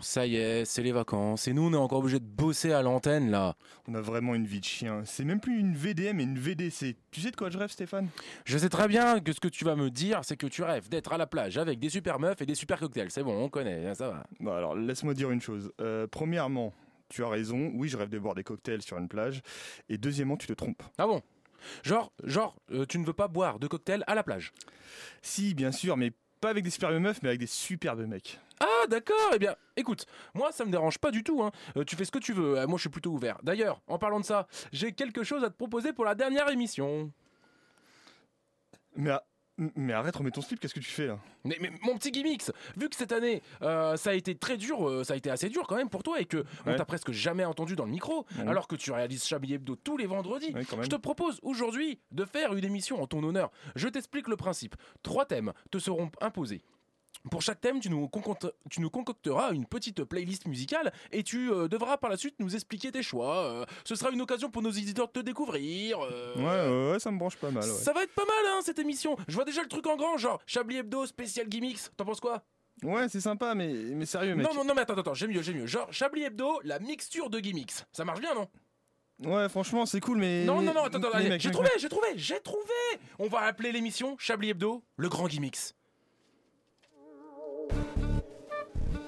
ça y est, c'est les vacances. Et nous, on est encore obligé de bosser à l'antenne, là. On a vraiment une vie de chien. C'est même plus une VDM, mais une VDC. Tu sais de quoi je rêve, Stéphane? Je sais très bien que ce que tu vas me dire, c'est que tu rêves d'être à la plage avec des super meufs et des super cocktails. C'est bon, on connaît, hein, ça va. Bon, alors, laisse-moi dire une chose. Euh, premièrement, tu as raison. Oui, je rêve de boire des cocktails sur une plage. Et deuxièmement, tu te trompes. Ah bon? Genre, genre, euh, tu ne veux pas boire de cocktails à la plage? Si, bien sûr, mais pas avec des superbes meufs, mais avec des superbes mecs. Ah d'accord, eh bien, écoute, moi ça me dérange pas du tout, hein. Euh, tu fais ce que tu veux, Euh, moi je suis plutôt ouvert. D'ailleurs, en parlant de ça, j'ai quelque chose à te proposer pour la dernière émission. Mais, a- mais arrête, remets ton slip, qu'est-ce que tu fais là Mais, mais mon petit gimmicks, vu que cette année euh, ça a été très dur, euh, ça a été assez dur quand même pour toi et que on t'a presque jamais entendu dans le micro, alors que tu réalises Chablis Hebdo tous les vendredis. Ouais. Je te propose aujourd'hui de faire une émission en ton honneur. Je t'explique le principe. Trois thèmes te seront imposés. Pour chaque thème, tu nous, concocte- tu nous concocteras une petite playlist musicale et tu euh, devras par la suite nous expliquer tes choix. Euh, ce sera une occasion pour nos éditeurs de te découvrir. euh, Ouais, ouais, ouais, ça me branche pas mal. Ouais. Ça va être pas mal hein, cette émission. Je vois déjà le truc en grand, genre Chablis Hebdo spécial gimmicks. T'en penses quoi? Ouais, c'est sympa, mais, mais sérieux, mec. Non, non, non, mais attends, attends, j'ai mieux, j'ai mieux. Genre Chablis Hebdo, la mixture de gimmicks. Ça marche bien, non? Ouais, franchement, c'est cool, mais. Non, non, non, attends, attends, j'ai trouvé, j'ai trouvé, j'ai trouvé On va appeler l'émission Chablis Hebdo, le grand gimmicks.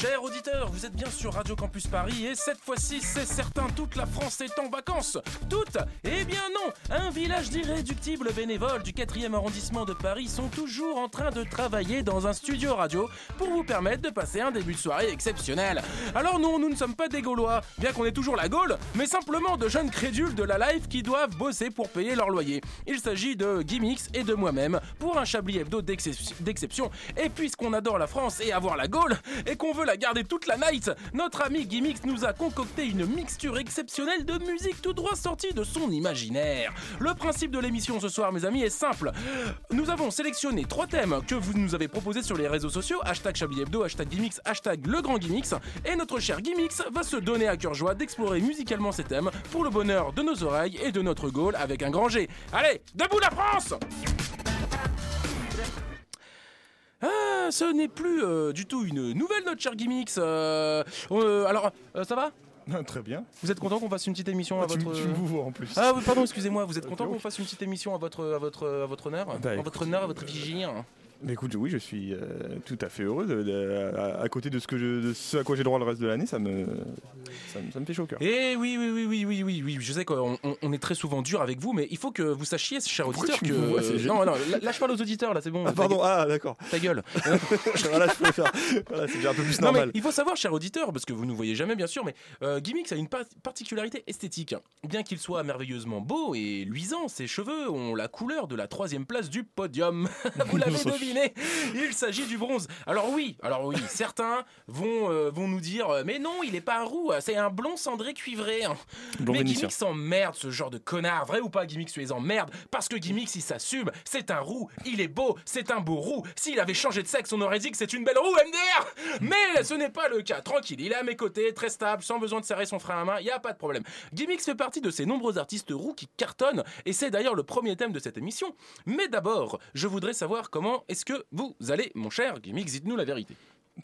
Chers auditeurs, vous êtes bien sur Radio Campus Paris et cette fois-ci, c'est certain, toute la France est en vacances. Toute Eh bien non Un village d'irréductibles bénévoles du 4e arrondissement de Paris sont toujours en train de travailler dans un studio radio pour vous permettre de passer un début de soirée exceptionnel. Alors non, nous ne sommes pas des Gaulois, bien qu'on ait toujours la Gaule, mais simplement de jeunes crédules de la life qui doivent bosser pour payer leur loyer. Il s'agit de Gimmicks et de moi-même pour un Chablis Hebdo d'excep- d'exception. Et puisqu'on adore la France et avoir la Gaule, et qu'on veut la garder toute la night, notre ami Gimmicks nous a concocté une mixture exceptionnelle de musique tout droit sortie de son imaginaire. Le principe de l'émission ce soir, mes amis, est simple. Nous avons sélectionné trois thèmes que vous nous avez proposés sur les réseaux sociaux, hashtag Chablis Hebdo, hashtag Gimmicks, hashtag Le Grand Gimmicks, et notre cher Gimmicks va se donner à cœur joie d'explorer musicalement ces thèmes pour le bonheur de nos oreilles et de notre Gaule avec un grand G. Allez, debout la France Ah, ce n'est plus euh, du tout une nouvelle notre cher Gimmicks. Euh, euh, alors, euh, ça va? Très bien. Vous êtes content qu'on fasse une petite émission à Ah, tu, votre... tu me vois en plus. Ah pardon, excusez-moi, vous êtes Ok, content qu'on fasse une petite émission à votre, à votre, à votre honneur? Bah, À écoute, votre honneur, à votre vigie hein. Mais écoute, oui, je suis euh, tout à fait heureux. De, de- à, à côté de ce, que je, de ce à quoi j'ai droit le reste de l'année, ça me, ça, me, ça me fait chaud au cœur. Eh oui, oui, oui, oui, oui, oui, oui, je sais qu'on on- on est très souvent dur avec vous, mais il faut que vous sachiez, cher auditeur, que... vois, non, non, lâche pas aux auditeurs, là, c'est bon. Ah, pardon, ah, d'accord. Ta gueule. voilà, je préfère. Voilà, c'est déjà un peu plus Non, mais normal. il faut savoir, cher auditeur, parce que vous ne voyez jamais, bien sûr, mais euh, Gimmicks a une par- particularité esthétique. Bien qu'il soit merveilleusement beau et luisant, ses cheveux ont la couleur de la troisième place du podium. vous l'avez deviné, il s'agit du bronze. Alors oui, alors oui, certains vont, euh, vont nous dire, euh, mais non, il est pas un roux, c'est un blond cendré cuivré. hein. Blond mais. Gimmicks s'emmerde, ce genre de connard. Vrai ou pas, Gimmicks, tu les emmerdes? Parce que Gimmicks, il s'assume. C'est un roux, il est beau, c'est un beau roux. S'il avait changé de sexe, on aurait dit que c'est une belle roue, MDR Mais ce n'est pas le cas. Tranquille, il est à mes côtés, très stable, sans besoin de serrer son frein à main, il y a pas de problème. Gimmicks fait partie de ces nombreux artistes roux qui cartonnent, et c'est d'ailleurs le premier thème de cette émission. Mais d'abord, je voudrais savoir comment est-ce que vous allez, mon cher Gimmicks, dites-nous la vérité?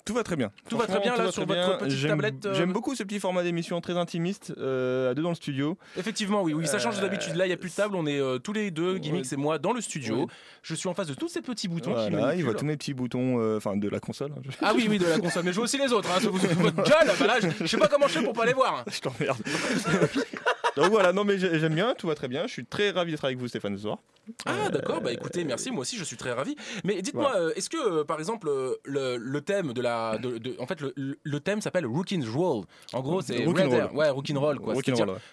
Tout va très bien. Tout va très bien, là, sur votre bien. petite J'aime- tablette, euh, J'aime beaucoup ce petit format d'émission très intimiste, euh, à deux dans le studio. Effectivement, oui, oui, ça change Euh, d'habitude. Là, il n'y a plus de table, on est euh, tous les deux, Gimmicks et moi, dans le studio. Ouais. Je suis en face de tous ces petits boutons qui Voilà, il voit tous mes petits boutons, euh, enfin de la console. hein, Ah oui, oui, de la console. Mais je vois aussi les autres. Hein. Votre gueule, bah là, je, je sais pas comment je fais pour pas les voir. Je t'emmerde. Donc voilà, non mais j'ai- j'aime bien, tout va très bien. Je suis très ravi d'être avec vous, Stéphane, ce soir. Ah, d'accord. Bah écoutez, merci. Moi aussi, je suis très ravi. Mais dites-moi, est-ce que, par exemple, le, le thème de la. de- de- en fait, le, thème s'appelle Rookin's Roll. En gros, c'est. Quoi. Ouais.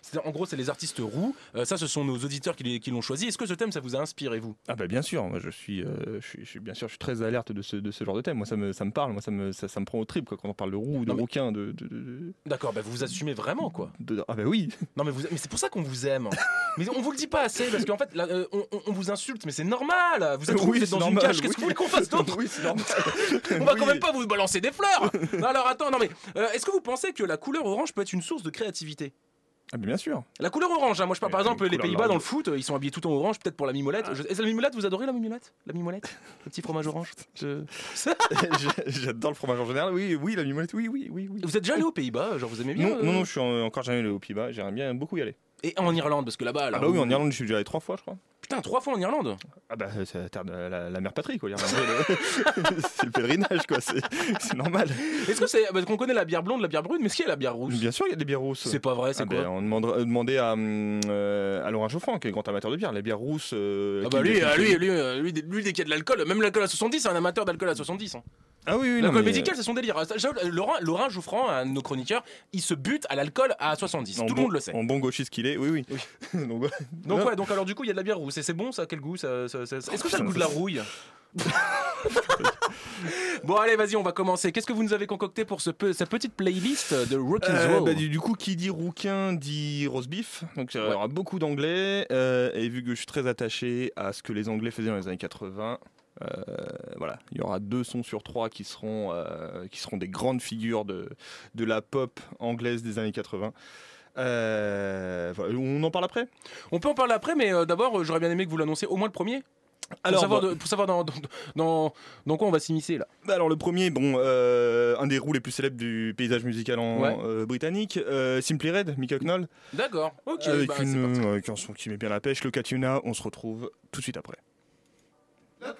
c'est-à-dire, En gros, c'est les artistes roux. Euh, ça, ce sont nos auditeurs qui l'ont choisi. Est-ce que ce thème, ça vous a inspiré, vous? Ah bah bien sûr, moi je suis, euh, je suis, je suis- bien sûr, je suis très alerte de ce, de ce genre de thème. Moi ça me, ça me parle, moi ça me, ça, ça me prend au trip quoi, quand on parle de roux, de mais- rouquin, de, D'accord, bah vous vous assumez vraiment, quoi. de- ah bah oui. Non, mais vous, Mais c'est pour ça qu'on vous aime. mais on vous le dit pas assez parce qu'en fait, là, euh, on, vous insulte, mais c'est normal. Vous êtes, Oui, dans une cage. Qu'est-ce oui. que vous voulez qu'on fasse d'autre Oui, c'est normal. On va quand même pas vous balancer des fleurs. Non, alors attends, non mais euh, est-ce que vous pensez que la couleur orange peut être une source de créativité? Ah, mais bien sûr. La couleur orange, hein, moi je parle par Euh, exemple les Pays-Bas dans le foot, euh, ils sont habillés tout en orange, peut-être pour la mimolette. Je- Est-ce que la mimolette, vous adorez la mimolette? La mimolette? Le petit fromage orange? Je- J'adore le fromage en général. Oui, oui, la mimolette, oui, oui, oui. oui. Vous êtes déjà allé aux Pays-Bas Genre vous aimez bien Non, euh, non, non, je suis en- encore jamais allé aux Pays-Bas. J'aimerais bien beaucoup y aller. Et en Irlande, parce que là-bas. Ah alors, bah oui, en Irlande, je suis déjà allé trois fois, je crois. Putain, trois fois en Irlande Ah bah c'est la terre de la, la mère patrie, quoi. c'est le pèlerinage, quoi. C'est normal. Est-ce que c'est. Parce qu'on connaît la bière blonde, la bière brune, mais est-ce qu'il y a la bière rousse? Bien sûr, il y a des bières rousses. C'est pas vrai, c'est Ah quoi ben, on demandera- euh, demandait à, euh, à Laurent Geoffrand, qui est grand amateur de bière, les bières rousses. euh, Ah bah lui, euh, lui, lui, euh, lui, lui, dès qu'il y a de l'alcool, même l'alcool à 70, c'est un amateur d'alcool à 70. hein. Ah oui, oui, L'alcool médical, c'est son délire. Laurent, Laurent Jouffran, un de nos chroniqueurs, il se bute à l'alcool à 70. en Tout le monde le sait. En bon gauchiste qu'il est, oui, oui. Donc, ouais, donc alors du coup, il y a de la bière rousse. C'est bon, ça Quel goût ça, ça- ça- Est-ce que ça a le goût de la rouille? Bon allez, vas-y, on va commencer. Qu'est-ce que vous nous avez concocté pour ce pe- cette petite playlist de Rockin' Euh, bah, du, du coup, qui dit rouquin dit roast beef. Donc, il y aura beaucoup d'anglais. euh, et vu que je suis très attaché à ce que les anglais faisaient dans les années 80, euh, voilà, il y aura deux sons sur trois qui seront, euh, qui seront des grandes figures de, de la pop anglaise des années 80. Euh, on en parle après? On peut en parler après, mais euh, d'abord, euh, j'aurais bien aimé que vous l'annonciez au moins le premier. Pour Alors, savoir, bah- de- pour savoir dans, dans, dans, dans quoi on va s'immiscer là. Bah alors le premier, bon, euh, un des roues les plus célèbres du paysage musical en, Ouais. euh, britannique, euh, Simply Red, Mick Hucknall, D'accord, ok. avec bah, une, euh, avec un son qui met bien la pêche, le Katuna, on se retrouve tout de suite après. Right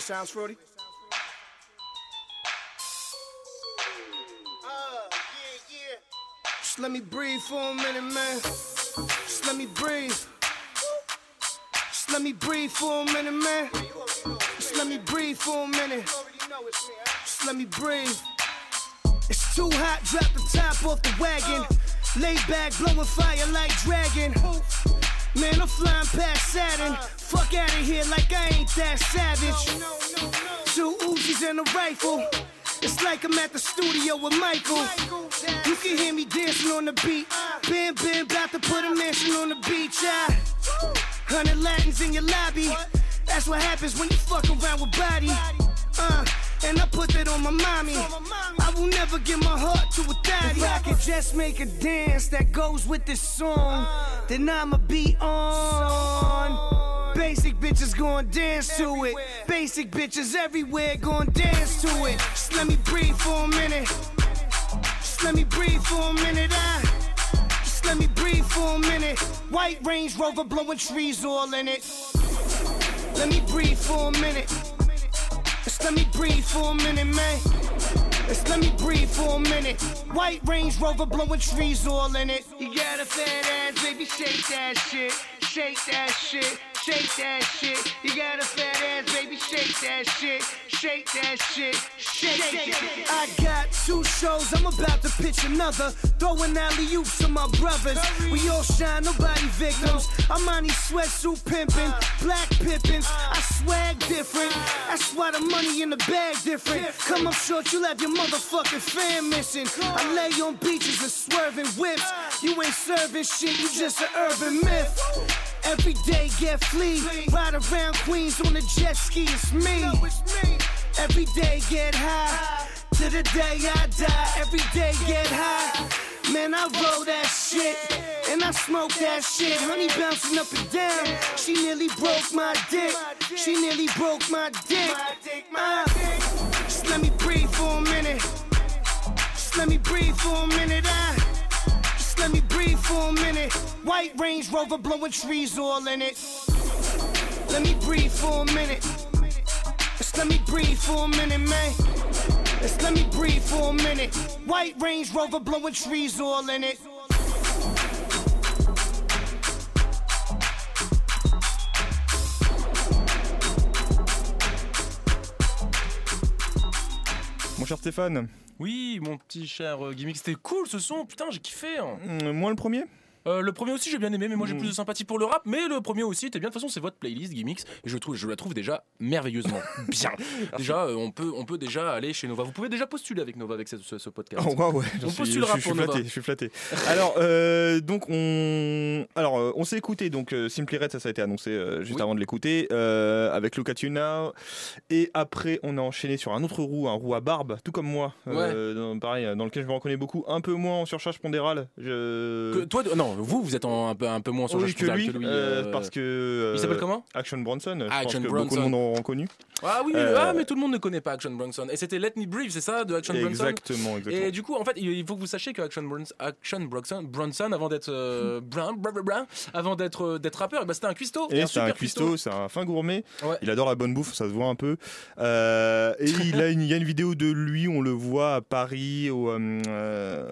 it sounds, Frody? Uh, yeah, yeah. Just Just let me breathe for a minute, man. Just let me breathe. Just let me breathe for a minute, man. Just let me breathe for a minute. Just let me breathe. It's too hot, drop the top off the wagon. Lay back, blowing fire like dragon. Man, I'm flying past Saturn. Fuck out of here like I ain't that savage. Two Uzis and a rifle. It's like I'm at the studio with Michael. You can hear me dancing on the beat. Bam, bam, about to put a mansion on the beach. Ah. Hundred Latins in your lobby. That's what happens when you fuck around with body. Uh, and I put that on my mommy. I will never give my heart to a thotty. If I could just make a dance that goes with this song, then I'ma be on. Basic bitches gon' dance to it. Basic bitches everywhere gon' dance to it. Just let me breathe for a minute. Just let me breathe for a minute. I just let me breathe for a minute. White Range Rover blowing trees all in it. Let me breathe for a minute. Just let me breathe for a minute, man. Just let me breathe for a minute. White Range Rover blowing trees all in it. You got a fat ass, baby, shake that shit. Shake that shit. Shake that shit. You got a fat ass, baby, shake that shit. Shake that shit. Shake it. I got two shows, I'm about to pitch another. Throwing alley oops to my brothers. We all shine, nobody victims. I'm on these sweatsuit pimping, black pippins. I swag different. That's why the money in the bag different. Come up short, you'll have your motherfucking fan missing. I lay on beaches and swerving whips. You ain't serving shit, you just an urban myth. Every day get flea, ride around Queens on a jet ski, it's me. Every day get high, to the day I die. Every day get high. Man, I roll that shit, and I smoke that shit. Honey bouncing up and down, she nearly broke my dick. She nearly broke my dick. Uh, just let me breathe for a minute. Just let me breathe for a minute. I just let me breathe for a minute. White Range Rover blowing trees all in it. Let me breathe for a minute. Just let me breathe for a minute, man. Just let me breathe for a minute. White Range Rover blowing trees all in it. Mon cher Stéphane, Oui, mon petit cher euh, gimmick, c'était cool ce son, putain, j'ai kiffé. hein. mm, moi le premier? Euh, le premier aussi j'ai bien aimé, mais moi j'ai Mm. plus de sympathie pour le rap. Mais le premier aussi était bien. De toute façon, c'est votre playlist Gimmicks et je trouve, je la trouve déjà merveilleusement bien. déjà, euh, on peut, on peut déjà aller chez Nova. Vous pouvez déjà postuler avec Nova avec ce, ce- ce podcast. Oh, ouais, On suis- postulera je, suis pour Nova. flatté, je suis flatté. Alors, euh, donc on, alors on s'est écouté. Donc Simply Red, ça, ça a été annoncé juste Oui. avant de l'écouter, avec Look at You Now. Et après, on a enchaîné sur un autre roux, un roux à barbe, tout comme moi. dans- pareil, dans lequel je me reconnais beaucoup, un peu moins en surcharge pondérale. Je... Que- toi, non, vous, vous êtes en- un peu, un peu moins sur Oui, que lui, que lui. euh, euh, parce que. euh, Il s'appelle comment? Action Bronson. Je Action pense que beaucoup de Bronson. monde auront connu. Ah oui, Euh, ah, mais tout le monde ne connaît pas Action Bronson. Et c'était Let Me Breathe, c'est ça, de Action Bronson Exactement, exactement. Et du coup, en fait, il faut que vous sachiez que Action Bronson, Action Bronson, Bronson avant d'être euh, avant d'être euh, d'être rappeur, ben, c'était un cuistot. Et c'est un cuistot, c'est un fin gourmet. Ouais. Il adore la bonne bouffe, ça se voit un peu. Euh, et il, a une, il y a une vidéo de lui, on le voit à Paris, au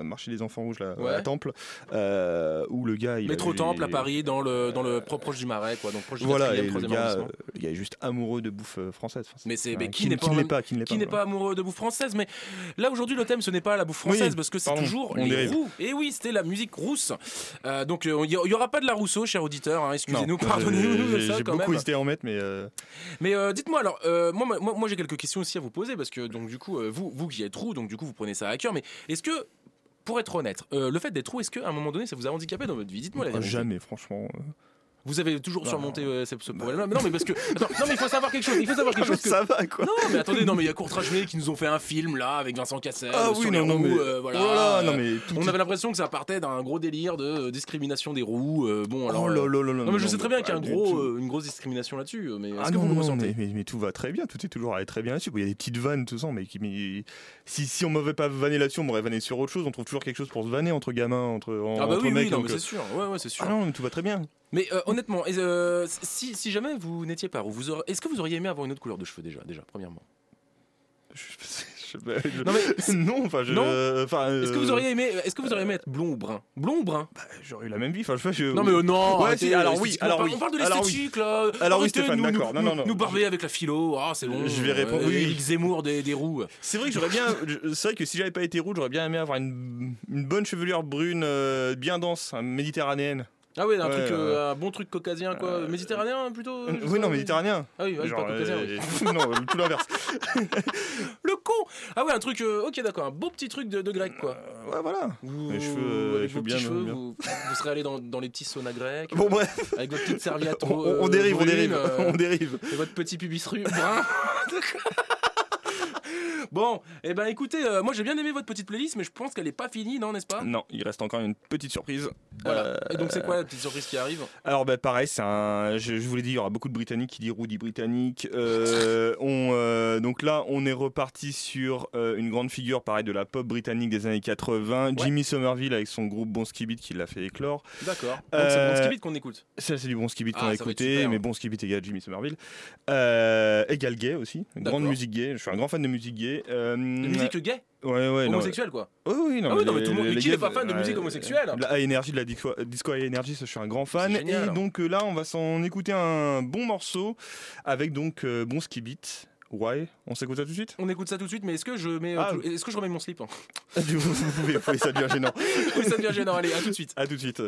marché des enfants rouges, là, Ouais. à Temple, où le gars. Il Métro Temple à Paris, dans le, dans le pro- proche du Marais, quoi, donc proche du Voilà, 4e, et le 3e gars, le gars est juste amoureux de bouffe euh, française. Mais c'est mais qui, n'est pas, qui même- pas, qui qui pas, n'est pas amoureux de bouffe française Mais là aujourd'hui le thème ce n'est pas la bouffe française Oui, parce que c'est toujours les dérive. roux. Et oui, c'était la musique rousse. Euh, donc euh, il y, aura pas de la Rousseau, cher auditeur. hein, Excusez-nous, pardonnez-nous de j'ai- ça J'ai quand beaucoup même. hésité à en mettre, mais euh, Mais euh, dites-moi alors, moi, moi, moi j'ai quelques questions aussi à vous poser parce que donc du coup vous vous qui êtes roux, donc du coup vous prenez ça à cœur. Mais est-ce que pour être honnête, le fait d'être roux, est-ce qu'à un moment donné ça vous a handicapé dans votre vie? Dites-moi la vérité. jamais, franchement. Vous avez toujours Bah, surmonté euh, ce, ce problème-là. Mais non, mais parce que attends, non, mais il faut savoir quelque chose. Il faut savoir quelque chose. que- ça va, quoi. Non, mais attendez, non, mais il y a Courtrage Menet qui nous ont fait un film là avec Vincent Cassel Ah oui, sur non, les non, roues, mais- euh, voilà. oh là, non, mais tout on avait l'impression que ça partait d'un gros délire de euh, discrimination des roues. euh, bon, alors. Oh là là là là, non, mais je sais très bien qu'il y a un gros, une grosse discrimination là-dessus. Mais est-ce Ah que non, vous non, ressentez mais, mais- mais tout va très bien, tout est toujours allé très bien là-dessus. Il y a des petites vannes, tout ça, mais, si, si on m'avait pas vanné là-dessus, on m'aurait vanné sur autre chose. On trouve toujours quelque chose pour se vanner entre gamins, entre, en- Ah bah oui, oui, non, mais c'est sûr. Ouais, ouais, c'est sûr. Ah non, mais tout va très bien. Mais euh, honnêtement, euh, si, si jamais vous n'étiez pas roux, vous aurez- est-ce que vous auriez aimé avoir une autre couleur de cheveux déjà, déjà, premièrement? Je, Je- je- Non, mais- non, enfin, je. Non enfin, Est-ce que vous euh, auriez aimé, est-ce que vous auriez aimé être blond ou brun? Blond ou brun? Bah, J'aurais eu la même vie. Enfin, je fais. Je... Non mais euh, non. Ouais, arrêtez, si, alors oui, alors on parle- oui. On parle de l'esthétique là. Alors oui, Stéphane, nous- d'accord. nous- Non, non, non. Nous barber avec la philo, ah c'est bon. Je vais répondre, oui. Éric Zemmour des, des roues. C'est vrai que j'aurais bien. C'est vrai que si j'avais pas été rouge, j'aurais bien aimé avoir une, une bonne chevelure brune, euh, bien dense, hein, méditerranéenne. Ah ouais, un Ouais, truc, euh, euh, un bon truc caucasien quoi. euh, Méditerranéen plutôt. oui, non, méditerranéen. Ah oui, ouais, Genre, pas caucasien. euh, oui. non, tout l'inverse. Le con. Ah ouais, un truc. euh, ok, d'accord, un beau petit truc de, de grec quoi. Ouais, voilà. Vous, les cheveux, avec les vos petits bien- cheveux, bien. Vous, vous serez allé dans, dans les petits saunas grecs. Bon, bref, Avec votre petite serviette. on, on dérive, on dérive, on dérive. Et votre petit pubis ru- brun. bon, et ben écoutez, euh, moi j'ai bien aimé votre petite playlist, mais je pense qu'elle est pas finie, non, n'est-ce pas? Non, il reste encore une petite surprise. Voilà. Euh, Et donc c'est quoi la petite surprise qui arrive? Alors bah pareil, c'est un. Je, je vous l'ai dit, il y aura beaucoup de Britanniques qui dit Rudy britannique. Euh, on, donc là, on est reparti sur une grande figure, pareil, de la pop britannique des années 80, Jimmy Somerville avec son groupe Bon Skibit qui l'a fait éclore. D'accord. Donc c'est bon skibit qu'on écoute. Ça, c'est du Bon Skibit Ah, qu'on a écouté, super. mais Bon Skibit égale Jimmy Somerville. Égale gay aussi, une grande musique gay. Je suis un grand fan de musique gay. Euh, De musique gay Ouais, ouais, non. Homosexuelle quoi Oui, oui, non. Ah non, mais les- tout le monde- qui n'est pas fan de musique homosexuelle La Energy, de la disco, disco Energy, ça, je suis un grand fan. Génial. Et donc euh, là, on va s'en écouter un bon morceau avec donc euh, Bon Skibit. Ouais, on s'écoute ça tout de suite? On écoute ça tout de suite, mais est-ce que je mets, Ah. est-ce que je remets mon slip hein? Vous, vous pouvez, vous pouvez, ça devient gênant. Oui, ça devient gênant. Allez, à tout de suite. À tout de suite.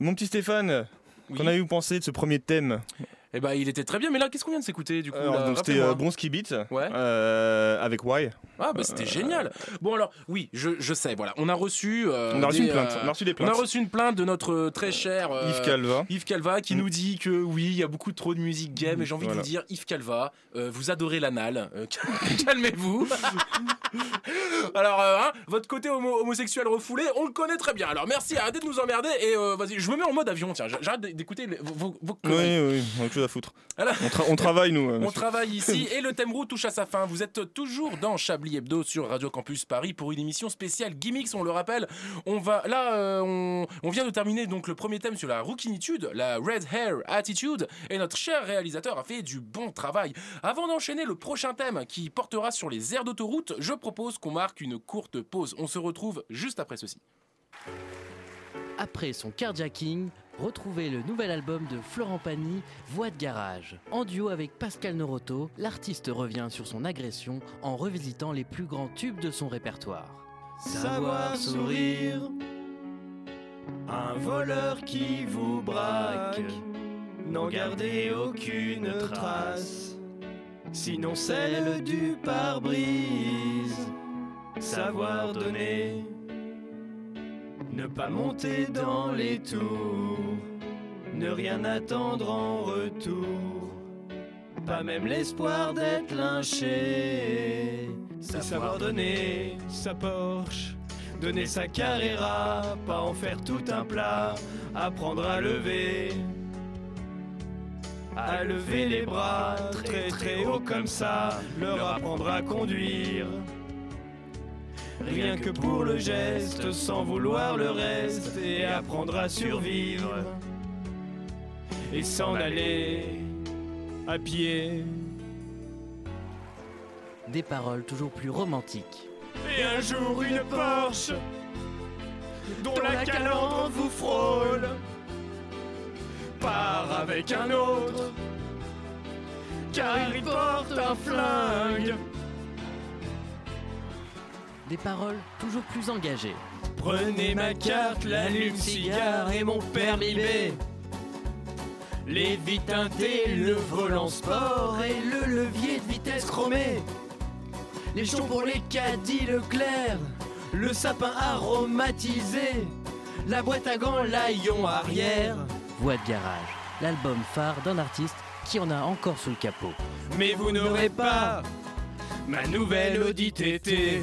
Mon petit Stéphane, Oui. qu'en avez-vous pensé de ce premier thème Eh ben, il était très bien, mais là, qu'est-ce qu'on vient de s'écouter du coup Alors, là donc, C'était euh, Beat Ouais. euh, avec Why. Ah, bah c'était Euh, génial. Bon, alors, oui, je, je sais, voilà. On a reçu. euh, On a reçu des, une plainte. euh, On a reçu des on plaintes. a reçu une plainte de notre très cher. euh, Yves Calva. Yves Calva qui nous dit que oui, il y a beaucoup trop de musique game et j'ai envie de vous dire, Yves Calva, euh, vous adorez l'anal, calmez-vous. Alors, hein, votre côté homo- homosexuel refoulé, on le connaît très bien. Alors merci, arrêtez de nous emmerder et vas-y, je me mets en mode avion, tiens, j'arrête d'écouter vos, vos- Oui, oui, on a autre chose à foutre. On, tra- on travaille, nous. On travaille ici et le thème roux touche à sa fin. Vous êtes toujours dans Chablis Hebdo sur Radio Campus Paris pour une émission spéciale Gimmicks, on le rappelle. On va là, euh, on, vient de terminer donc le premier thème sur la rouquinitude, la red hair attitude, et notre cher réalisateur a fait du bon travail. Avant d'enchaîner le prochain thème qui portera sur les aires d'autoroute, je propose qu'on marque une courte pause. On se retrouve juste après ceci. Après son carjacking, retrouvez le nouvel album de Florent Pagny, Voix de garage. En duo avec Pascal Noroto, l'artiste revient sur son agression en revisitant les plus grands tubes de son répertoire. Savoir sourire, un voleur qui vous braque, n'en gardez aucune trace, sinon celle du pare-brise. Savoir donner, ne pas monter dans les tours, ne rien attendre en retour, pas même l'espoir d'être lynché. Savoir donner sa Porsche, donner sa Carrera, pas en faire tout un plat, apprendre à lever. À lever les bras très très haut comme ça, leur apprendre à conduire. Rien que pour le geste, sans vouloir le reste, et apprendre à survivre. Et s'en aller à pied. Des paroles toujours plus romantiques. Et un jour une Porsche dont la calandre vous frôle part avec un autre car il porte un flingue. Des paroles toujours plus engagées. Prenez ma carte, l'allume-cigare et mon permis B. Les vies teintées, le volant sport et le levier de vitesse chromé. Les champs pour les caddies Leclerc, le sapin aromatisé, la boîte à gants, l'aillon arrière. Voix de garage, l'album phare d'un artiste qui en a encore sous le capot. Mais vous n'aurez pas ma nouvelle Audi TT.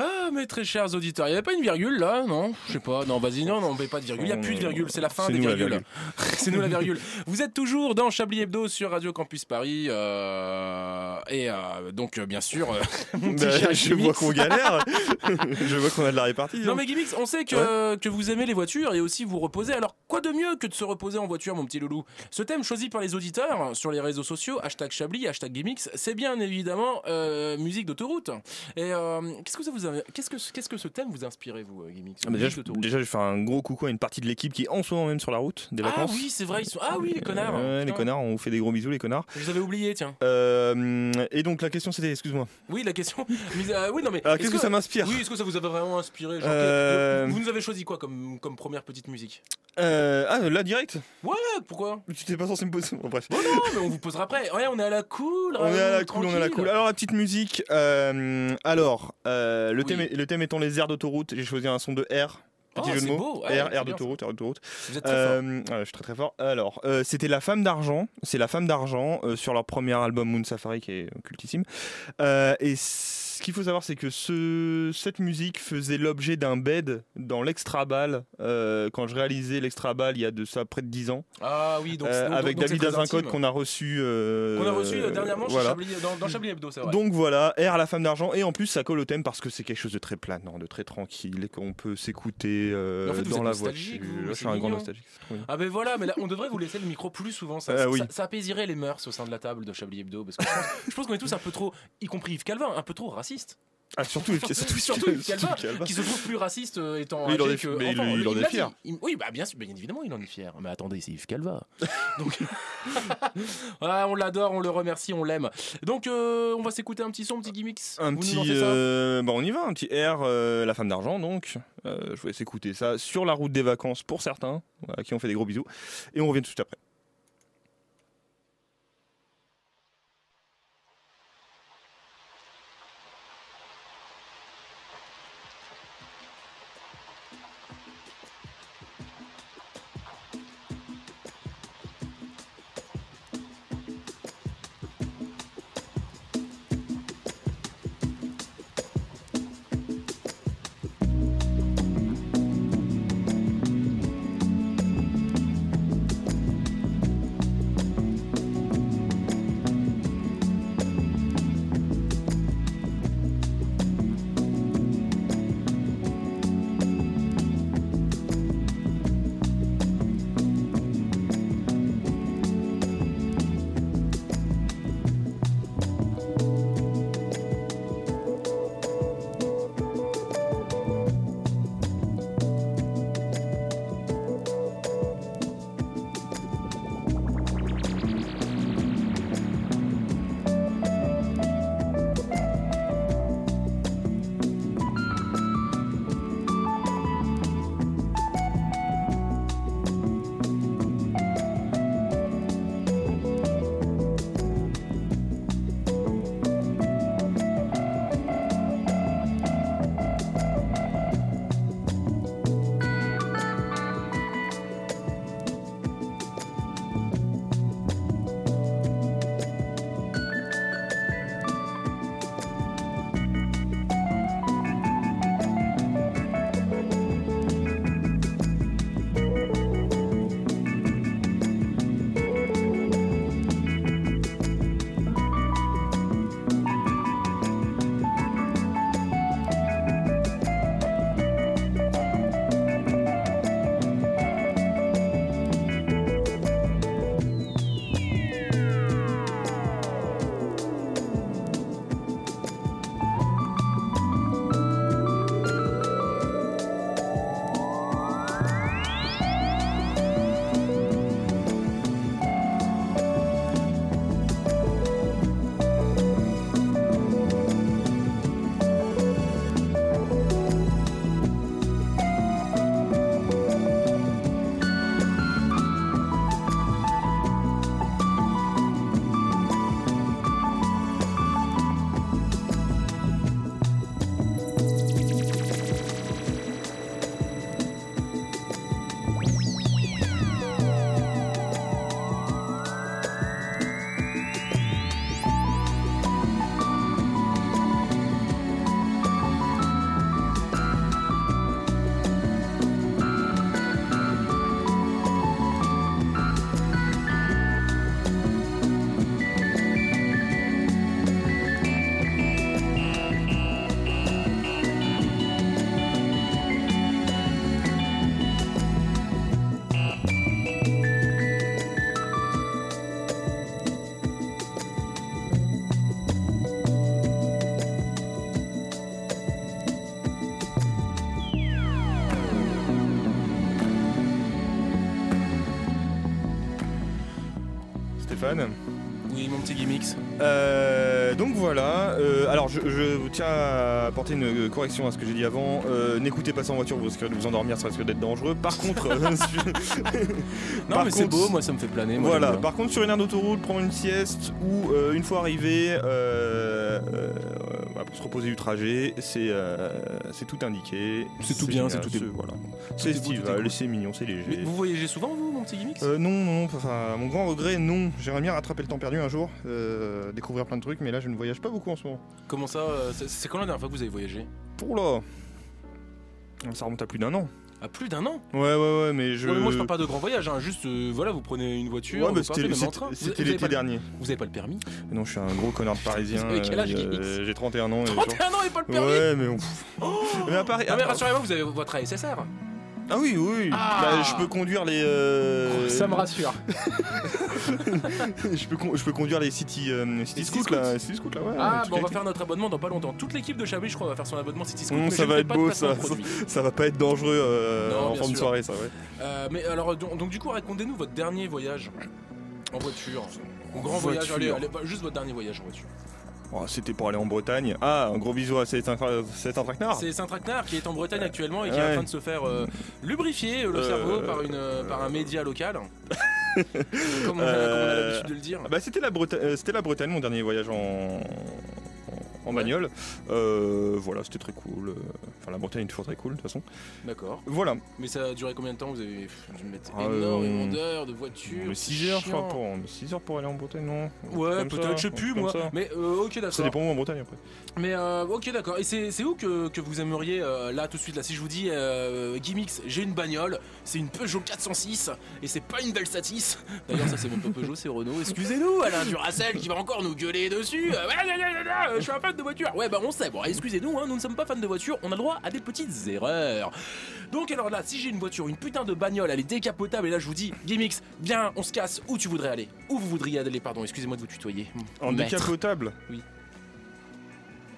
Ah, mes très chers auditeurs, il n'y avait pas une virgule là Non, je sais pas. Non, vas-y, non, non, on met pas de virgule. Il n'y a plus de virgule, c'est la fin des virgules. virgule. c'est nous la virgule. Vous êtes toujours dans Chablis Hebdo sur Radio Campus Paris. euh, et euh, donc, euh, bien sûr, euh, mon petit Bah, cher je Gimmicks. vois qu'on galère. je vois qu'on a de la répartie. Non hein. mais Gimmicks, on sait que, que vous aimez les voitures et aussi vous reposer. Alors quoi de mieux que de se reposer en voiture, mon petit loulou? Ce thème choisi par les auditeurs sur les réseaux sociaux, hashtag Chablis, hashtag Gimmicks, c'est bien évidemment musique d'autoroute. Et qu'est-ce que ça vous a- qu'est-ce que qu'est-ce que ce thème vous inspire vous, euh, Gimmicks Ah, déjà, je, déjà, je vais faire un gros coucou à une partie de l'équipe qui est en ce moment même sur la route des Ah vacances. oui, c'est vrai, ils sont. Ah oui, les connards. Les connards, on vous fait des gros bisous, les connards. Je les avais oubliés, tiens. Euh, et donc la question c'était, excuse-moi. Oui, la question. mais, euh, oui, non mais. Qu'est-ce que ça m'inspire? Oui, est-ce que ça vous avait vraiment inspiré genre, Vous nous avez choisi quoi comme, comme première petite musique? Ah là direct? Ouais, pourquoi? Tu t'es pas censé me poser. Bon, bref. Oh non, mais on vous posera après. Ouais, on est à la cool. On est à la cool, on est à la cool. Alors la petite musique. alors le thème, est- le thème étant les aires d'autoroute. J'ai choisi un son de R. Petit Oh, jeu de mots. ouais, R, d'autoroute, R d'autoroute. Vous êtes très fort. Euh, je suis très très fort. Alors, euh, c'était La Femme d'Argent. C'est La Femme d'Argent euh, sur leur premier album Moon Safari qui est cultissime. Et ce qu'il faut savoir, c'est que ce, cette musique faisait l'objet d'un bed dans l'Extra Ball euh, quand je réalisais l'Extra Ball il y a de ça près de 10 ans. Ah oui, donc, Euh, donc- avec donc David Azincote qu'on a reçu. euh, Qu'on a reçu euh, dernièrement voilà. Chablis, dans, dans Chablis Hebdo, c'est vrai. Donc voilà, R la femme d'argent et en plus ça colle au thème parce que c'est quelque chose de très planant, de très tranquille et qu'on peut s'écouter euh, en fait, dans la voiture. vous, je suis un grand nostalgique. Ah ben voilà, mais là, on devrait vous laisser le micro plus souvent. Ça, Euh, ça- oui. ça, ça apaiserait les mœurs au sein de la table de Chablis Hebdo. Parce que je pense, pense qu'on est tous un peu trop, y compris Yves Calvin, un peu trop raciste. Ah, surtout Yves surtout, surtout Yves Calva, Calva. qui se trouve plus raciste euh, étant Mais il en est- que mais il- enfant. il en est l'a dit. fier. Il- oui, bah bien sûr, bien évidemment, il en est fier. Mais attendez, c'est Yves Calva. Donc, Ah, on l'adore, on le remercie, on l'aime. Donc, euh, on va s'écouter un petit son, un petit gimmicks. Un Vous petit, euh, bah on y va, un petit R, euh, la femme d'argent donc. Je vous laisse écouter ça sur la route des vacances pour certains, voilà, qui ont fait des gros bisous. Et on revient tout de suite après. Je, tiens à apporter une euh, correction à ce que j'ai dit avant. Euh, N'écoutez pas ça en voiture, vous risquez de vous endormir, ça risque d'être dangereux. Par contre, euh, Non, Par mais c'est beau, moi ça me fait planer. moi, voilà. Par contre, sur une aire d'autoroute, prendre une sieste ou euh, une fois arrivé, euh, pour se reposer du trajet, c'est c'est tout indiqué. C'est tout bien, c'est tout est- voilà. C'est estival, c'est mignon, c'est Mais léger. vous voyagez souvent, vous, Euh, non, non, enfin, mon grand regret, non. J'aimerais bien rattraper le temps perdu un jour, euh, découvrir plein de trucs, mais là je ne voyage pas beaucoup en ce moment. Comment ça euh, C'est quand la dernière fois que vous avez voyagé? Pour là Ça remonte à plus d'un an. À plus d'un an? Ouais, ouais, ouais, mais je. Ouais, mais moi je parle pas de grand voyage, hein, juste euh, voilà, vous prenez une voiture, Ouais, bah, vous partez, c'était l'été dernier. Vous avez pas le permis? Non, je suis un gros connard de parisien. Euh, J'ai 31 ans. et 31 ans et pas le permis? Ouais, mais. on- Mais à Paris. Non mais rassurez-moi, vous avez votre ASSR Ah oui, oui. Ah. Bah, je peux conduire les. euh, Ça me rassure. je, peux con- je peux conduire les City, euh, City là. City Scouts là, ouais. Ah, bon, on va faire notre abonnement dans pas longtemps. Toute l'équipe de Chablis, je crois, va faire son abonnement City Scoot. Mais ça va être beau ça. va pas être dangereux euh, Non, en fin de soirée ça, ouais. Euh, mais alors, donc, donc, du coup, racontez-nous votre dernier voyage en voiture. Un grand voyage, Voiture. allez, allez, bah, juste votre dernier voyage en voiture. Oh, C'était pour aller en Bretagne. Ah, un gros bisou à Célestin. C'est Saint-Traquenard qui est en Bretagne actuellement et qui est en train de se faire euh, lubrifier euh, le Euh, cerveau par, euh, un média local. comme, on a- Euh, l'habitude de le dire. Ah bah, euh, c'était la Bretagne, mon dernier voyage en, en, bagnole. Euh, voilà, c'était très cool. Enfin, la Bretagne est toujours très cool, de toute façon. D'accord. Voilà. Mais ça a duré combien de temps Vous avez dû mettre Ah, énormément euh, d'heures de voiture. Mais c'est 6 heures, je crois, chiant. pour, mais 6 heures pour aller en Bretagne, non Ouais, peut-être, je sais plus moi. Mais euh, ok, d'accord. Ça dépend où en Bretagne après. Mais euh, ok d'accord. Et c'est où que, que vous aimeriez là tout de suite là si je vous dis euh, Gimmicks, j'ai une bagnole, c'est une Peugeot 406 et c'est pas une belle Satis. D'ailleurs ça c'est même pas Peugeot, c'est Renault. Excusez-nous, Alain Duracell qui va encore nous gueuler dessus. Euh, je suis un fan de voiture. Ouais bah on sait. Bon excusez-nous, hein, nous ne sommes pas fans de voiture, on a le droit à des petites erreurs. Donc alors là, si j'ai une voiture, une putain de bagnole, elle est décapotable et là je vous dis Gimmicks, viens, on se casse. Où tu voudrais aller Où vous voudriez aller Pardon, excusez-moi de vous tutoyer. En Maître. décapotable? Oui.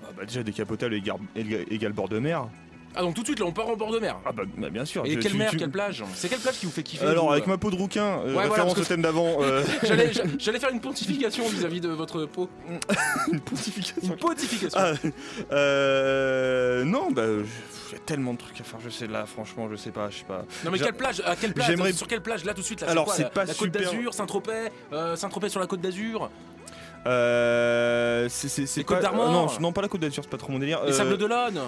Ah bah déjà décapotable égale bord de mer. Ah donc tout de suite là on part en bord de mer. Ah bah, bah, bien sûr. Et Je- quelle tu- mer, tu- quelle plage? C'est quelle plage qui vous fait kiffer Alors avec euh ma peau de rouquin, euh, Ouais, référence au thème d'avant. euh, J'allais j'a- j'allais faire une pontification vis-à-vis de votre peau. une pontification. Une pontification. Ah, euh, non, bah, il y a tellement de trucs à faire. Je sais là, franchement, je sais pas, je sais pas. Non mais quelle plage À quelle plage? J'aimerais- Sur quelle plage? Là tout de suite là, Alors, quoi, c'est pas la Côte d'Azur, Saint-Tropez, euh, Saint-Tropez sur la Côte d'Azur, Euh, c'est Côtes d'Armor? non, non, pas la Côte d'Azur, c'est pas trop mon délire. les Sables d'Olonne,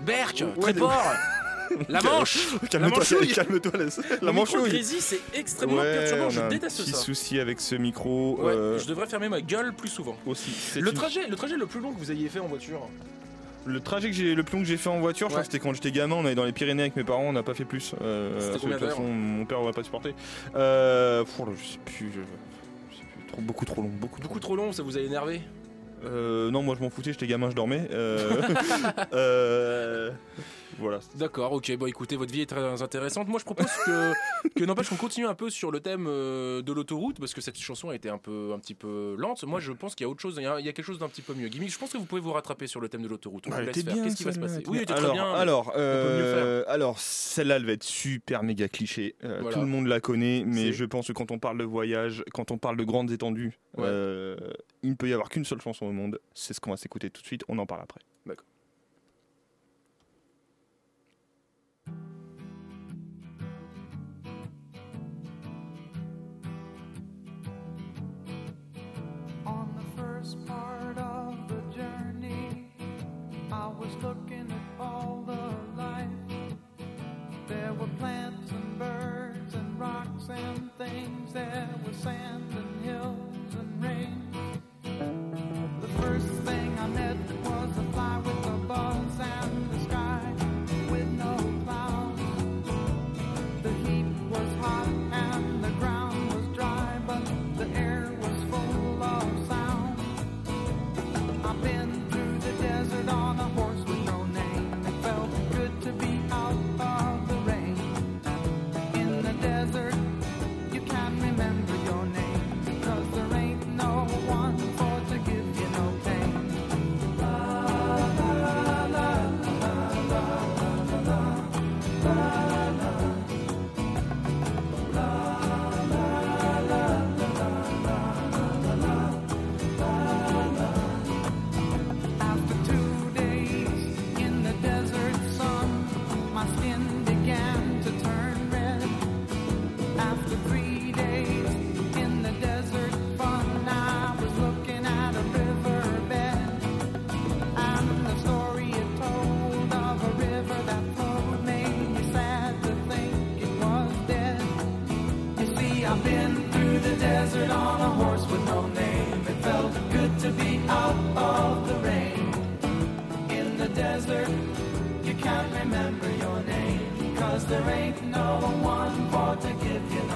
Berck, ouais, Tréport, la Manche. la Calme-toi, calme-toi, la manchouille. C'est extrêmement Ouais, perturbant, je déteste petit ça. souci avec ce micro. Ouais, euh, je devrais fermer ma gueule plus souvent. aussi. Le une- trajet, le trajet le plus long que vous ayez fait en voiture Le trajet que j'ai, le plus long que j'ai fait en voiture, je crois que c'était quand j'étais gamin. On allait dans les Pyrénées avec mes parents, on n'a pas fait plus. Euh, de toute façon, mon père aurait pas supporté. Euh, pff, je sais plus. Je, je sais plus. Trop, beaucoup trop long, beaucoup, Beaucoup trop long, ça vous a énervé? Euh, non, moi je m'en foutais, j'étais gamin, je dormais. Euh, euh, voilà. D'accord, ok, bon écoutez, votre vie est très intéressante. Moi je propose que, que n'empêche qu'on continue un peu sur le thème euh, de l'autoroute, parce que cette chanson a été un, peu, un petit peu lente. Moi je pense qu'il y a autre chose, il y a, il y a quelque chose d'un petit peu mieux. Gimmick, je pense que vous pouvez vous rattraper sur le thème de l'autoroute. On laisse faire. bien, Qu'est-ce qui va se passer Oui, elle était alors, très bien. Alors, euh, celle-là, elle va être super méga cliché. Euh, Voilà. Tout le monde la connaît, mais je pense que quand on parle de voyage, quand on parle de grandes étendues, Ouais. Il ne peut y avoir qu'une seule chanson au monde. C'est ce qu'on va s'écouter tout de suite. On en parle après. D'accord. On the first part of the journey, I was looking at all the life. There were plants and birds and rocks and things. There was sand and hills good to be out of the rain. In the desert, you can't remember your name. Cause there ain't no one for to give you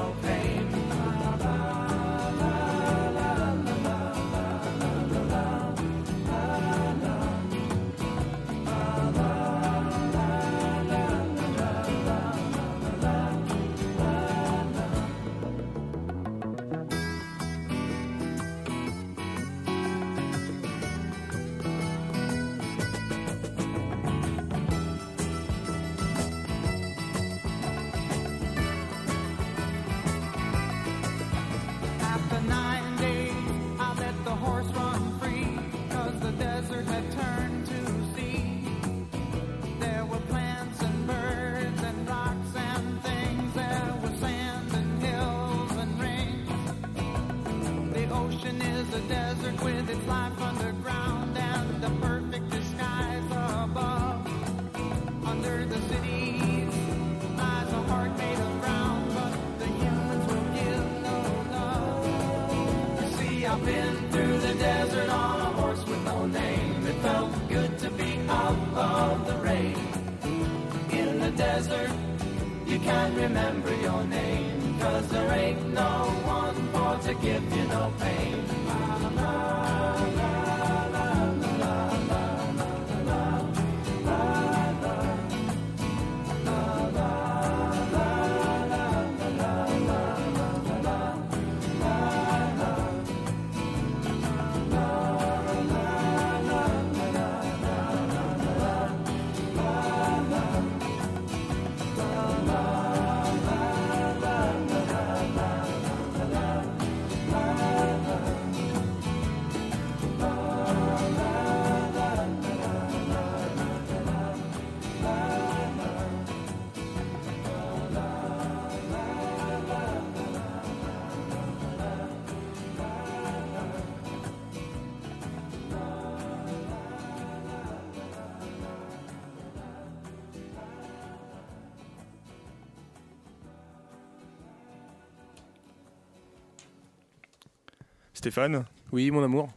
Stéphane Oui, mon amour.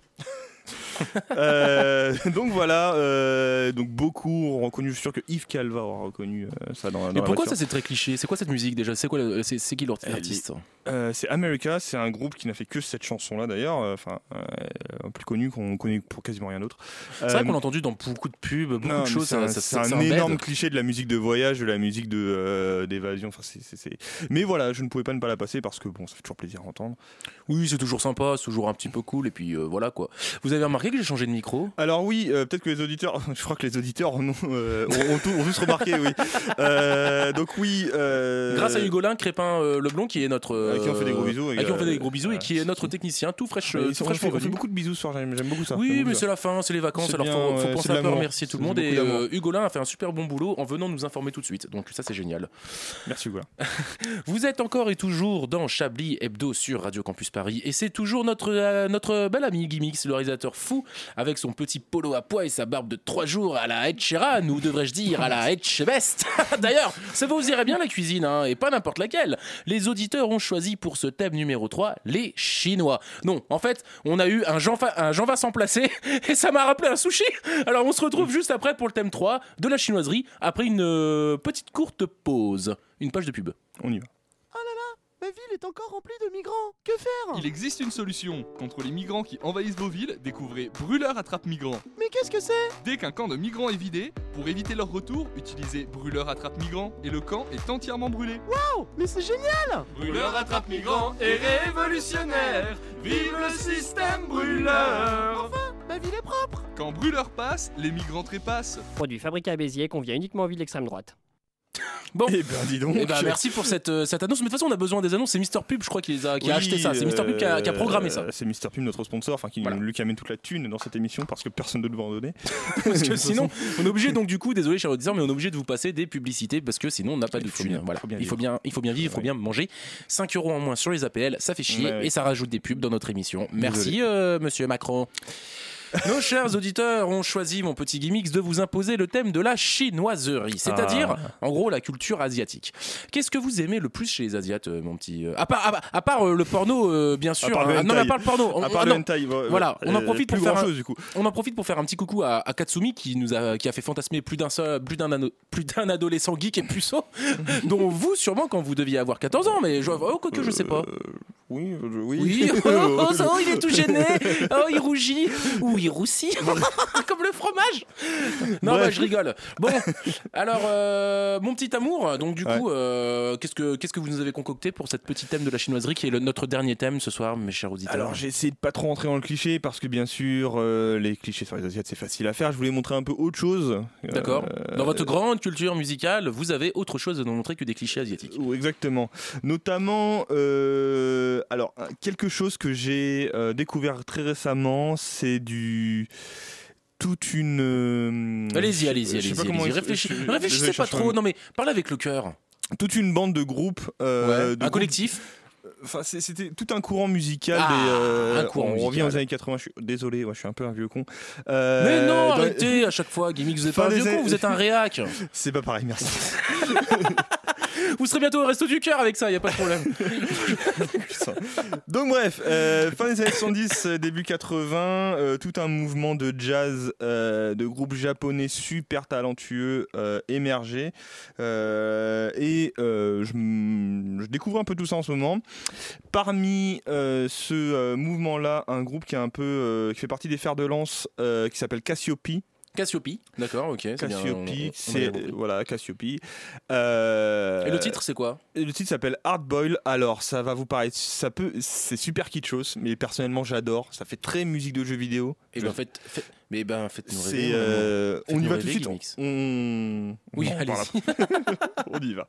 Euh, donc voilà, euh, donc beaucoup ont reconnu, je suis sûr que Yves Calva aura reconnu euh, ça dans, dans Mais la pourquoi ça c'est très cliché? C'est quoi cette musique déjà? C'est quoi le- c'est c'est qui l'artiste? Euh, c'est America, c'est un groupe qui n'a fait que cette chanson-là d'ailleurs, enfin euh, plus connu qu'on connaît pour quasiment rien d'autre. C'est vrai qu'on l'a entendu dans beaucoup de pubs, beaucoup non, de mais choses. C'est ça- un, ça- c'est ça- un ça embête. énorme cliché de la musique de voyage, de la musique de euh, d'évasion. Enfin, c'est, c'est- c'est- Mais voilà, je ne pouvais pas ne pas la passer parce que bon, ça fait toujours plaisir à entendre. Oui, c'est toujours sympa, c'est toujours un petit peu cool, et puis euh, voilà quoi. Vous avez remarqué que j'ai changé de micro Alors oui, euh, peut-être que les auditeurs, je crois que les auditeurs en ont, euh, ont, ont tout- ont tous remarqué, oui. Euh, donc oui. euh, Grâce à Hugolin Crépin euh, Leblond, qui est notre. À qui on fait des gros bisous, À qui on fait des gros bisous et qui est notre technicien, tout fraîche, tout ils sont- fraîche on fait- on fait revenu. beaucoup de bisous ce soir, j'aime, j'aime beaucoup ça. Oui, mais c'est la fin, c'est les vacances, C'est alors bien, faut, faut penser un peu remercier tout le monde. Et euh, Hugolin a fait un super bon boulot en venant nous informer tout de suite. Donc ça, c'est génial. Merci Hugolin. Vous êtes encore et toujours dans Chablis Hebdo sur Radio Campus Paris et c'est toujours notre, euh, notre bel ami Gimmix, le réalisateur fou, avec son petit polo à pois et sa barbe de 3 jours à la Ed Sheeran, ou devrais-je dire à la Ed. D'ailleurs, ça vous irait bien la cuisine, hein, et pas n'importe laquelle. Les auditeurs ont choisi pour ce thème numéro 3 les Chinois. Non, en fait, on a eu un Jean, un Jean Vincent placé et ça m'a rappelé un sushi. Alors on se retrouve juste après pour le thème 3 de la chinoiserie, après une euh, petite courte pause. Une page de pub. On y va. Ma ville est encore remplie de migrants. Que faire? Il existe une solution. Contre les migrants qui envahissent vos villes, découvrez Brûleur attrape migrants. Mais qu'est-ce que c'est? Dès qu'un camp de migrants est vidé, pour éviter leur retour, utilisez Brûleur attrape migrants et le camp est entièrement brûlé. Waouh Mais c'est génial Brûleur attrape migrants et révolutionnaire. Vive le système brûleur Enfin, ma ville est propre Quand Brûleur passe, les migrants trépassent. Produit fabriqué à Béziers, convient uniquement aux villes d'extrême droite. Bon. Eh ben, dis donc. Eh ben, merci pour cette, euh, cette annonce. Mais de toute façon, on a besoin des annonces. C'est Mister Pub, je crois, qui, les a, qui a Oui, acheté ça. C'est Mister Pub qui a, qui a programmé ça. euh, C'est Mister Pub, notre sponsor, enfin qui lui qui amène toute la thune dans cette émission parce que personne ne va en donner. Parce que sinon, on est obligé, donc du coup, désolé, chers auditeurs, mais on est obligé de vous passer des publicités parce que sinon, on n'a pas de faut thune. bien- Voilà. faut bien il faut bien, il faut bien vivre, il faut bien manger. 5 euros en moins sur les APL, ça fait chier Ouais, ouais. et ça rajoute des pubs dans notre émission. Merci, euh, monsieur Macron. Nos chers auditeurs ont choisi, mon petit gimmicks, de vous imposer le thème de la chinoiserie, c'est-à-dire, Ah. en gros, la culture asiatique. Qu'est-ce que vous aimez le plus chez les Asiates, euh, mon petit euh, À part, à, à part euh, le porno, euh, bien sûr. hein. non, mais à part le porno. On- À part le non. hentai, ouais, Voilà, on en profite pour faire un- grand-chose, du coup. on en profite pour faire un petit coucou à, à Katsumi qui nous a qui a fait fantasmer plus d'un plus d'un plus d'un adolescent geek et puceau dont vous sûrement quand vous deviez avoir 14 ans mais je oh, quoique je sais pas. Oui, euh, oui. Oui, oh, oh, ça, oh, il est tout gêné. Oh, il rougit ou il roussit comme le fromage. Non, Bref. bah, je rigole. Bon, alors euh, mon petit amour, donc du coup, euh, qu'est-ce que qu'est-ce que vous nous avez concocté pour cette petite thème de la chinoiserie qui est le- notre dernier thème ce soir, mes chers auditeurs Alors j'ai essayé de pas trop rentrer dans le cliché parce que bien sûr euh, les clichés sur les asiates c'est facile à faire. Je voulais montrer un peu autre chose. D'accord. Dans votre grande culture musicale, vous avez autre chose à nous montrer que des clichés asiatiques. ou Exactement. Notamment, alors quelque chose que j'ai découvert très récemment, c'est du toute une. euh, Allez-y, allez-y, allez-y. pas ex- Réfléchis- je- Réfléchissez je pas cherche trop. Non, mais parlez avec le cœur. Toute une bande de groupes. euh, Ouais, de un groupes- collectif. Enfin, c'était tout un courant musical. Ah, des, euh, un courant on revient musical. aux années 80. Je suis désolé, ouais, je suis un peu un vieux con. Euh, mais non, arrêtez à chaque fois, Gimmick, vous êtes pas un vieux con, vous êtes un réac. C'est pas pareil, merci. Vous serez bientôt au resto du cœur avec ça, y a pas de problème. Donc bref, euh, fin des années 70, euh, début 80, euh, tout un mouvement de jazz de groupes japonais super talentueux. Euh, et je, je découvre un peu tout ça en ce moment. Parmi ce mouvement-là, un groupe qui est un peu qui fait partie des fers de lance, qui s'appelle Cassiope. Cassiope, d'accord, ok. Cassiope, on- on- on c'est voilà Cassiope. Euh, Et le titre, c'est quoi? Le titre s'appelle Hard Boil. Alors, ça va vous paraître, ça peut, c'est super kitschos, mais personnellement, j'adore. Ça fait très musique de jeux vidéo. Et ben, faites, faites- mais ben, faites-nous rêver. Euh, on y va tout de suite. On, Oui, on en allez-y. après. on y va.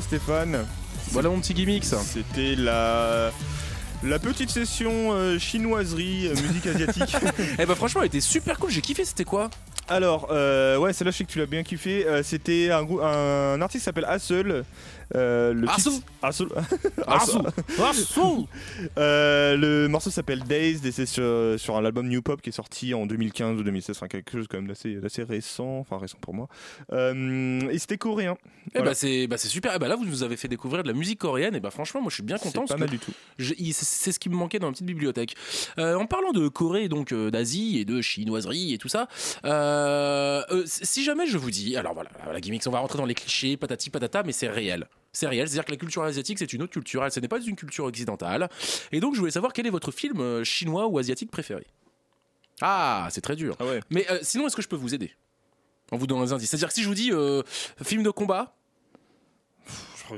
Voilà Stéphane. Voilà mon petit gimmick ça. C'était la. La petite session euh, chinoiserie, euh, musique asiatique. Eh bah franchement, elle était super cool. J'ai kiffé. C'était quoi? Alors, euh, ouais, celle-là, je sais que tu l'as bien kiffé. Euh, C'était un, un artiste qui s'appelle Hassel. Euh, le titre-. Euh, le morceau s'appelle Dazed et c'est sur, sur un album New Pop qui est sorti en 2015 ou 2016, enfin quelque chose quand même d'assez d'assez récent, enfin récent pour moi. Euh, et c'était coréen. Eh Voilà. bah c'est bah c'est super. Eh bah là vous nous avez fait découvrir de la musique coréenne. Et bah franchement moi je suis bien content. C'est pas mal du tout. c'est- ce qui me manquait dans ma petite bibliothèque. En parlant de Corée donc d'Asie et de chinoiserie et tout ça. si jamais je vous dis alors voilà la gimmicks on va rentrer dans les clichés patati patata mais c'est réel. C'est réel, c'est-à-dire que la culture asiatique, c'est une autre culture, ce n'est pas une culture occidentale. Et donc, je voulais savoir quel est votre film euh, chinois ou asiatique préféré Ah, c'est très dur. Mais euh, sinon, est-ce que je peux vous aider? En vous donnant des indices. C'est-à-dire que si je vous dis euh, film de combat,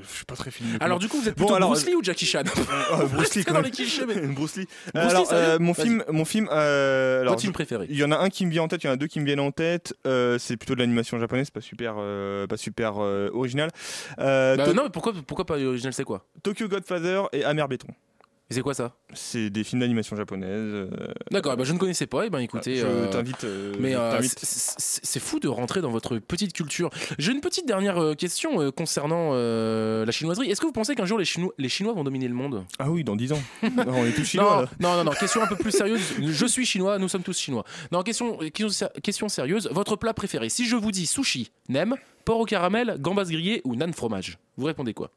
Je suis pas très film. alors du coup, vous êtes Bon, plutôt alors, Bruce Lee ou Jackie Chan Euh, Bruce Lee Restez quand dans même. les clichés, mais- Bruce Lee. Bruce alors, euh, mon film, mon film. euh, alors, film préféré Il y en a un qui me vient en tête, il y en a deux qui me viennent en tête. Euh, c'est plutôt de l'animation japonaise, pas super, euh, pas super original. Bah non, mais pourquoi, pourquoi pas original C'est quoi? Tokyo Godfather et Amer Béton. C'est quoi ça? C'est des films d'animation japonaise. euh, D'accord, bah je ne connaissais pas. Et ben écoutez, je euh, t'invite. euh, mais euh, c'est- fou de rentrer dans votre petite culture. J'ai une petite dernière question concernant la chinoiserie. Est-ce que vous pensez qu'un jour les Chinois, les Chinois vont dominer le monde? Ah oui, dans 10 ans. on est tous chinois. non, non, non, non, question un peu plus sérieuse. Je suis chinois, nous sommes tous chinois. Non, question, question sérieuse. Votre plat préféré? Si je vous dis sushi, nem, porc au caramel, gambas grillées ou nan fromage, vous répondez quoi?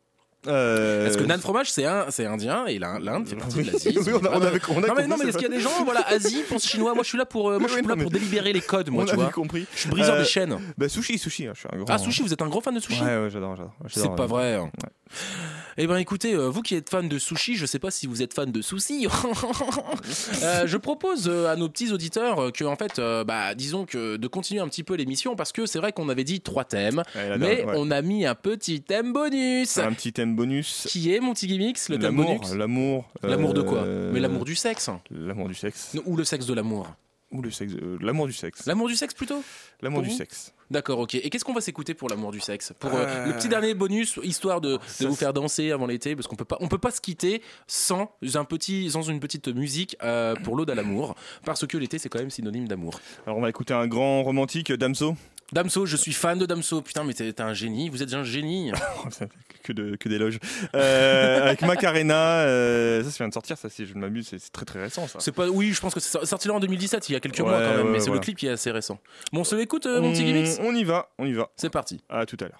Euh, Parce que nan fromage c'est un, c'est indien et l'Inde fait partie de l'Asie. Oui, on a- on a non mais non mais est-ce qu'il y a des gens voilà Asie pense chinois? Moi je suis là pour euh, moi je suis Oui, là pour délibérer les codes moi on tu vois. compris. Je suis briseur Euh, des chaînes. Bah sushi, sushi. hein, je suis un grand. Ah sushi vous êtes un gros fan de sushi? Ouais, ouais, j'adore, j'adore. C'est j'adore, pas euh, vrai. ouais. Eh ben écoutez, euh, vous qui êtes fan de sushi, je sais pas si vous êtes fan de soucis. Euh, je propose euh, à nos petits auditeurs euh, que en fait, euh, bah, disons que de continuer un petit peu l'émission parce que c'est vrai qu'on avait dit trois thèmes, Ouais, mais ouais. on a mis un petit thème bonus. Un petit thème bonus. Qui est mon petit gimmicks, le thème L'amour, bonus l'amour. L'amour de quoi? Mais l'amour du sexe L'amour du sexe. Ou le sexe de l'amour Ou le sexe. euh, l'amour du sexe. L'amour du sexe plutôt? L'amour du sexe. D'accord, ok. Et qu'est-ce qu'on va s'écouter pour l'amour du sexe? Pour euh, Euh, le petit dernier bonus, histoire de, de vous faire danser avant l'été, parce qu'on peut pas, on peut pas se quitter sans un petit, sans une petite musique pour l'ode à l'amour, parce que l'été c'est quand même synonyme d'amour. Alors on va écouter un grand romantique, Damso? Damso, je suis fan de Damso. Putain, mais t'es un génie. Vous êtes un génie. que de que d'éloges. Euh, avec Macarena, euh, ça, ça vient de sortir, ça, si je ne m'abuse, c'est très très récent, ça. C'est pas, oui, je pense que c'est sorti là en 2017, il y a quelques Ouais, mois quand même, ouais, mais c'est voilà. le clip qui est assez récent. Bon, on se l'écoute, euh, mon petit gimmicks On y va, on y va. C'est parti. À tout à l'heure.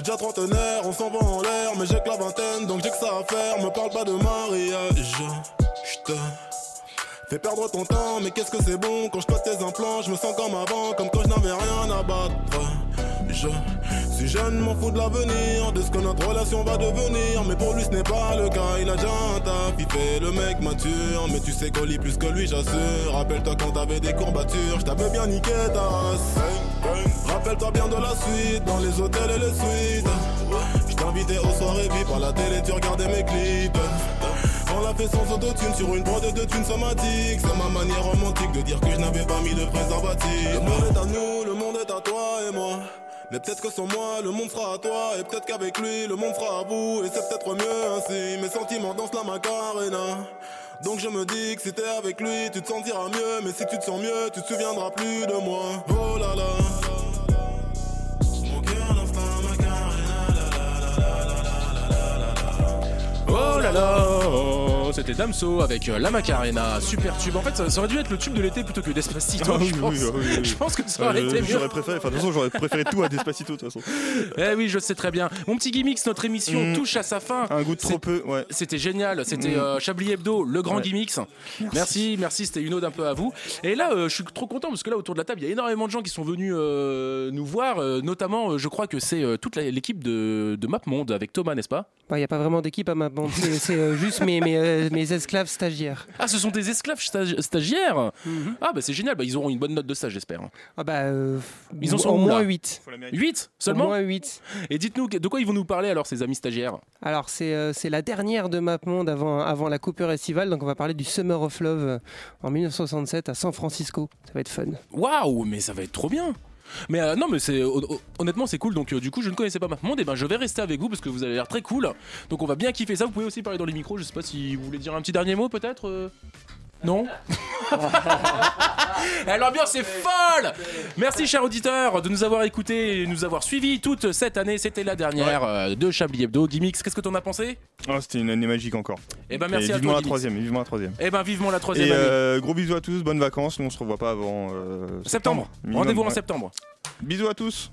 T'es déjà trentenaire, on s'en va en l'air, mais j'ai que la vingtaine, donc j'ai que ça à faire. Me parle pas de mariage, j'te fais perdre ton temps, mais qu'est-ce que c'est bon? Quand je cote tes implants, je me sens comme avant, comme quand je n'avais rien à battre. Je suis jeune, m'en fous de l'avenir, de ce que notre relation va devenir, mais pour lui ce n'est pas le cas, il a déjà un taf, il fait le mec mature, mais tu sais qu'on lit plus que lui, j'assure. Rappelle-toi quand t'avais des courbatures, je bien niqué ta race. Rappelle-toi bien de la suite, dans les hôtels et les suites. Je t'invitais aux soirées VIP par la télé, tu regardais mes clips. On l'a fait sans autotune sur une prod de thunes somatique. C'est ma manière romantique de dire que je n'avais pas mis de préservatif. Le monde est à nous, le monde est à toi et moi. Mais peut-être que sans moi, le monde sera à toi. Et peut-être qu'avec lui, le monde sera à vous. Et c'est peut-être mieux ainsi. Mes sentiments dansent la macarena. Donc je me dis que si t'es avec lui, tu te sentiras mieux. Mais si tu te sens mieux, tu te souviendras plus de moi. Oh là là. C'était Damso avec euh, La Macarena, super tube. En fait, ça, ça aurait dû être le tube de l'été plutôt que Despacito. Ah oui, je, pense. oui, oui, oui. je pense que ça Euh, aurait été mieux. J'aurais préféré, enfin de toute façon j'aurais préféré tout à Despacito de toute façon. Eh oui, je sais très bien. Mon petit gimmicks, notre émission Mm. touche à sa fin. Un goût de trop peu, ouais. C'était génial. C'était Mm. euh, Chablis Hebdo, le grand Ouais. gimmicks. Merci, merci. C'était une ode un peu à vous. Et là, euh, je suis trop content parce que là, autour de la table, il y a énormément de gens qui sont venus euh, nous voir. euh, notamment, euh, je crois que c'est euh, toute l'équipe de, de MapMonde avec Thomas, n'est-ce pas? Il n'y a pas vraiment d'équipe à ma bande, c'est c'est, euh, juste mes, mes, euh, mes esclaves stagiaires. Ah, ce sont des esclaves stagi- stagiaires Ah, bah c'est génial. Bah, ils auront une bonne note de stage, j'espère. Ah bah, euh, Ils en sont au moins là 8. 8 seulement Au moins 8. Et dites-nous, de quoi ils vont nous parler alors, ces amis stagiaires? Alors, c'est euh, c'est la dernière de MapMonde avant, avant la coupure estivale, donc on va parler du Summer of Love euh, en 1967 à San Francisco. Ça va être fun. Waouh, mais ça va être trop bien. Mais euh, non, mais honnêtement c'est cool. Donc euh, du coup, je ne connaissais pas MapMonde. Et ben, je vais rester avec vous parce que vous avez l'air très cool. Donc on va bien kiffer ça. Vous pouvez aussi parler dans les micros. Je sais pas si vous voulez dire un petit dernier mot, peut-être. Non L'ambiance est folle Merci cher auditeur de nous avoir écoutés et nous avoir suivis toute cette année. C'était la dernière euh, de Chablis Hebdo. Gimmicks, qu'est-ce que t'en as pensé? Ah, c'était une année magique encore. Eh ben, merci Et à vivement toi, la Gimmicks. troisième, vivement la troisième. Eh ben vivement la troisième Et année. euh, gros bisous à tous, bonnes vacances. Nous on se revoit pas avant euh, Septembre. Minimum, Rendez-vous en ouais. septembre. Bisous à tous.